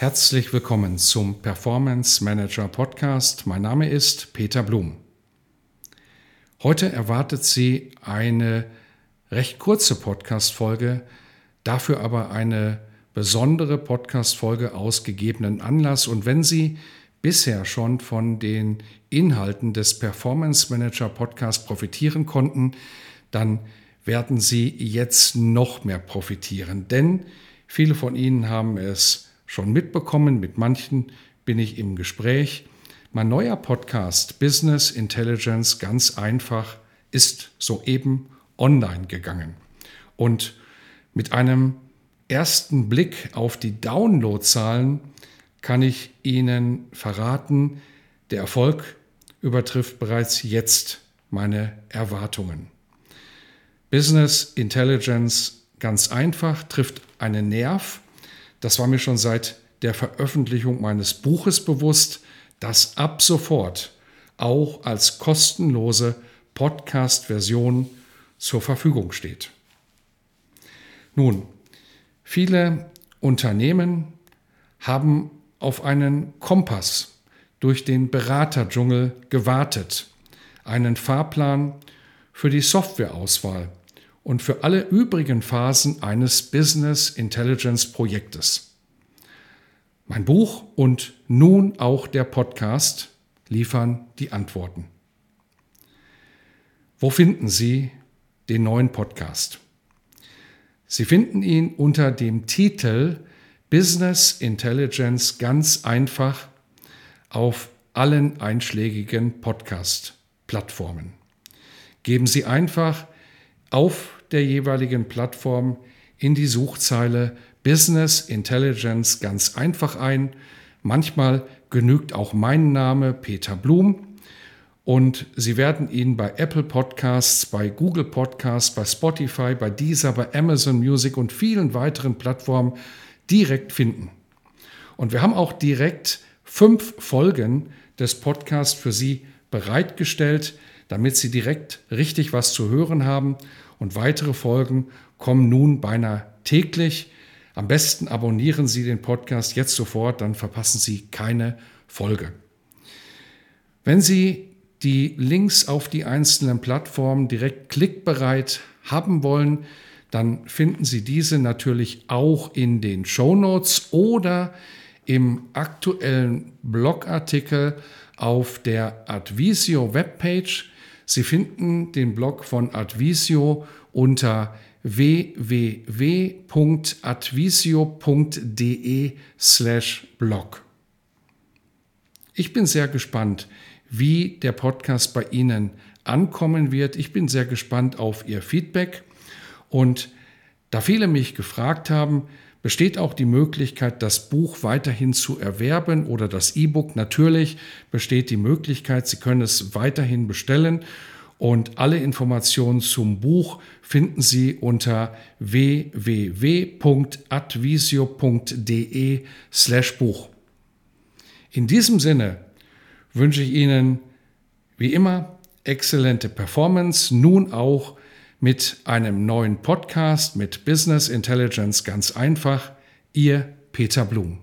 Herzlich willkommen zum Performance Manager Podcast. Mein Name ist Peter Blum. Heute erwartet Sie eine recht kurze Podcast-Folge, dafür aber eine besondere Podcast-Folge aus gegebenen Anlass. Und wenn Sie bisher schon von den Inhalten des Performance Manager Podcasts profitieren konnten, dann werden Sie jetzt noch mehr profitieren, denn viele von Ihnen haben es schon mitbekommen, mit manchen bin ich im Gespräch. Mein neuer Podcast Business Intelligence ganz einfach ist soeben online gegangen. Und mit einem ersten Blick auf die Downloadzahlen kann ich Ihnen verraten, der Erfolg übertrifft bereits jetzt meine Erwartungen. Business Intelligence ganz einfach trifft einen Nerv, das war mir schon seit der Veröffentlichung meines Buches bewusst, das ab sofort auch als kostenlose Podcast-Version zur Verfügung steht. Nun, viele Unternehmen haben auf einen Kompass durch den Beraterdschungel gewartet, einen Fahrplan für die Softwareauswahl und für alle übrigen Phasen eines Business Intelligence Projektes. Mein Buch und nun auch der Podcast liefern die Antworten. Wo finden Sie den neuen Podcast? Sie finden ihn unter dem Titel Business Intelligence ganz einfach auf allen einschlägigen Podcast-Plattformen. Geben Sie einfach auf der jeweiligen Plattform in die Suchzeile Business Intelligence ganz einfach ein. Manchmal genügt auch mein Name Peter Blum und Sie werden ihn bei Apple Podcasts, bei Google Podcasts, bei Spotify, bei Deezer, bei Amazon Music und vielen weiteren Plattformen direkt finden. Und wir haben auch direkt fünf Folgen des Podcasts für Sie bereitgestellt, damit Sie direkt richtig was zu hören haben und weitere Folgen kommen nun beinahe täglich. Am besten abonnieren Sie den Podcast jetzt sofort, dann verpassen Sie keine Folge. Wenn Sie die Links auf die einzelnen Plattformen direkt klickbereit haben wollen, dann finden Sie diese natürlich auch in den Show Notes oder im aktuellen Blogartikel auf der Advisio Webpage. Sie finden den Blog von Advisio unter www.advisio.de slash blog. Ich bin sehr gespannt, wie der Podcast bei Ihnen ankommen wird. Ich bin sehr gespannt auf Ihr Feedback. Und da viele mich gefragt haben, besteht auch die Möglichkeit, das Buch weiterhin zu erwerben oder das E-Book. Natürlich besteht die Möglichkeit, Sie können es weiterhin bestellen. Und alle Informationen zum Buch finden Sie unter www.advisio.de slash Buch. In diesem Sinne wünsche ich Ihnen wie immer exzellente Performance, nun auch mit einem neuen Podcast mit Business Intelligence ganz einfach. Ihr Peter Blum.